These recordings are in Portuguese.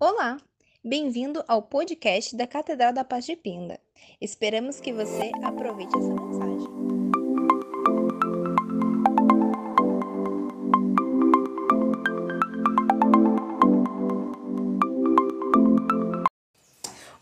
Olá, bem-vindo ao podcast da Catedral da Paz de Pinda. Esperamos que você aproveite essa mensagem.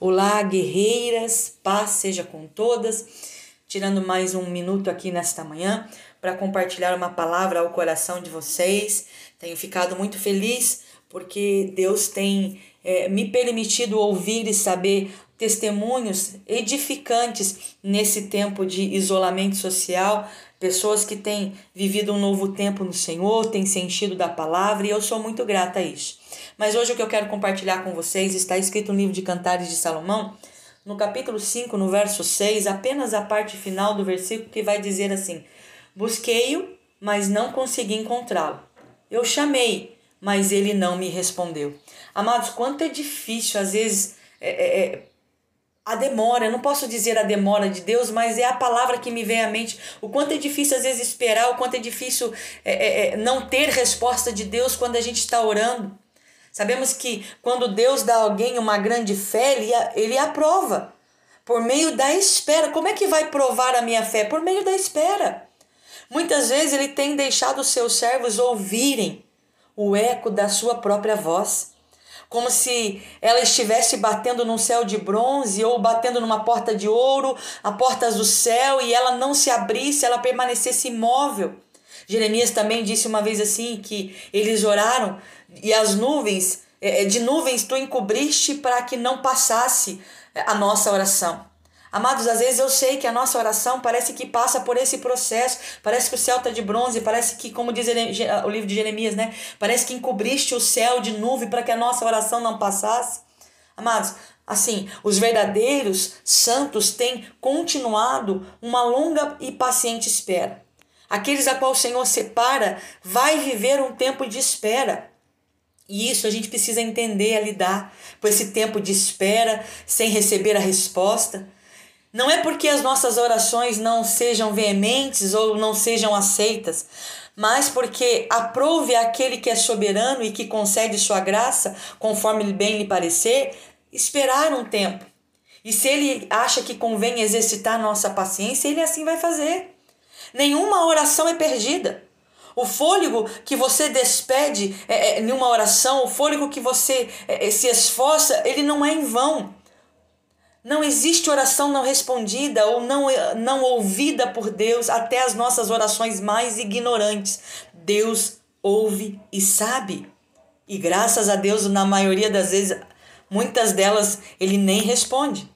Olá, guerreiras, paz seja com todas. Tirando mais um minuto aqui nesta manhã para compartilhar uma palavra ao coração de vocês. Tenho ficado muito feliz porque Deus tem é, me permitido ouvir e saber testemunhos edificantes nesse tempo de isolamento social, pessoas que têm vivido um novo tempo no Senhor, têm sentido da palavra e eu sou muito grata a isso. Mas hoje o que eu quero compartilhar com vocês está escrito no livro de Cantares de Salomão, no capítulo 5, no verso 6, apenas a parte final do versículo que vai dizer assim: Busquei-o, mas não consegui encontrá-lo. Eu chamei, mas ele não me respondeu. Amados, quanto é difícil, às vezes, é, é, é, a demora, não posso dizer a demora de Deus, mas é a palavra que me vem à mente. O quanto é difícil, às vezes, esperar, o quanto é difícil é, é, é não ter resposta de Deus quando a gente está orando. Sabemos que quando Deus dá a alguém uma grande fé, ele, ele aprova. Por meio da espera. Como é que vai provar a minha fé? Por meio da espera. Muitas vezes ele tem deixado os seus servos ouvirem o eco da sua própria voz. Como se ela estivesse batendo num céu de bronze ou batendo numa porta de ouro, a portas do céu, e ela não se abrisse, ela permanecesse imóvel. Jeremias também disse uma vez assim que eles oraram e as nuvens, é, é, de nuvens tu encobriste para que não passasse a nossa oração. Amados, às vezes eu sei que a nossa oração parece que passa por esse processo, parece que o céu está de bronze, parece que, como diz o livro de Jeremias, né? Parece que encobriste o céu de nuvem para que a nossa oração não passasse. Amados, assim, os verdadeiros santos têm continuado uma longa e paciente espera. Aqueles a qual o Senhor separa vai viver um tempo de espera. E isso a gente precisa entender a lidar com esse tempo de espera sem receber a resposta. Não é porque as nossas orações não sejam veementes ou não sejam aceitas, mas porque aprove aquele que é soberano e que concede sua graça, conforme bem lhe parecer, esperar um tempo. E se ele acha que convém exercitar nossa paciência, ele assim vai fazer. Nenhuma oração é perdida. O fôlego que você despede é, é, em uma oração, o fôlego que você é, é, se esforça, ele não é em vão. Não existe oração não respondida ou não, não ouvida por Deus, até as nossas orações mais ignorantes. Deus ouve e sabe. E graças a Deus, na maioria das vezes, muitas delas ele nem responde.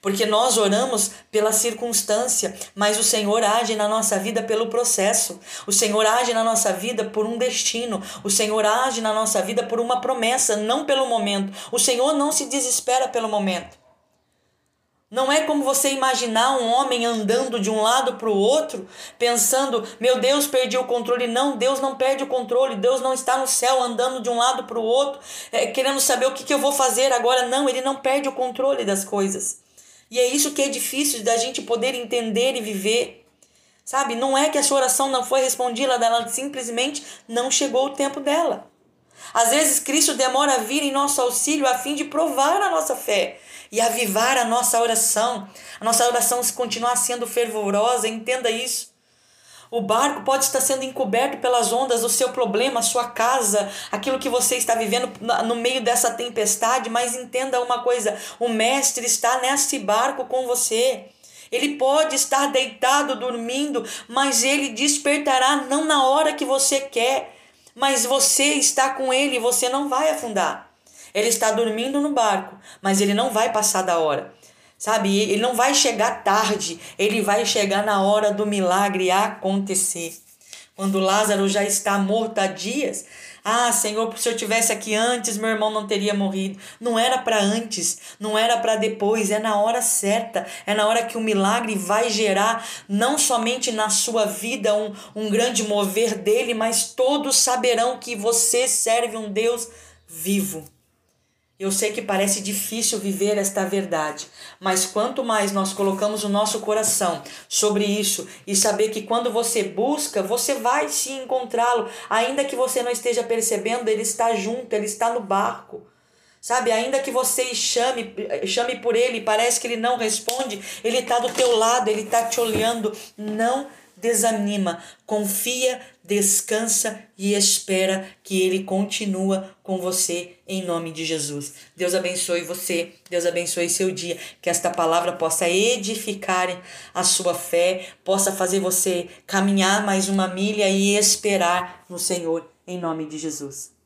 Porque nós oramos pela circunstância, mas o Senhor age na nossa vida pelo processo. O Senhor age na nossa vida por um destino. O Senhor age na nossa vida por uma promessa, não pelo momento. O Senhor não se desespera pelo momento. Não é como você imaginar um homem andando de um lado para o outro, pensando, meu Deus, perdi o controle. Não, Deus não perde o controle. Deus não está no céu andando de um lado para o outro, é, querendo saber o que, que eu vou fazer agora. Não, ele não perde o controle das coisas. E é isso que é difícil da gente poder entender e viver. Sabe? Não é que a sua oração não foi respondida, ela simplesmente não chegou o tempo dela. Às vezes Cristo demora a vir em nosso auxílio a fim de provar a nossa fé e avivar a nossa oração. A nossa oração se continuar sendo fervorosa, entenda isso. O barco pode estar sendo encoberto pelas ondas, o seu problema, a sua casa, aquilo que você está vivendo no meio dessa tempestade, mas entenda uma coisa: o Mestre está nesse barco com você. Ele pode estar deitado, dormindo, mas ele despertará não na hora que você quer, mas você está com ele e você não vai afundar. Ele está dormindo no barco, mas ele não vai passar da hora. Sabe? Ele não vai chegar tarde, ele vai chegar na hora do milagre acontecer. Quando Lázaro já está morto há dias, ah, Senhor, se eu tivesse aqui antes, meu irmão não teria morrido. Não era para antes, não era para depois, é na hora certa, é na hora que o milagre vai gerar, não somente na sua vida um, um grande mover dele, mas todos saberão que você serve um Deus vivo. Eu sei que parece difícil viver esta verdade, mas quanto mais nós colocamos o nosso coração sobre isso e saber que quando você busca, você vai se encontrá-lo, ainda que você não esteja percebendo, ele está junto, ele está no barco. Sabe, ainda que você chame, chame por ele, parece que ele não responde, ele está do teu lado, ele está te olhando. Não desanima, confia, descansa e espera que ele continua com você em nome de Jesus. Deus abençoe você, Deus abençoe seu dia, que esta palavra possa edificar a sua fé, possa fazer você caminhar mais uma milha e esperar no Senhor em nome de Jesus.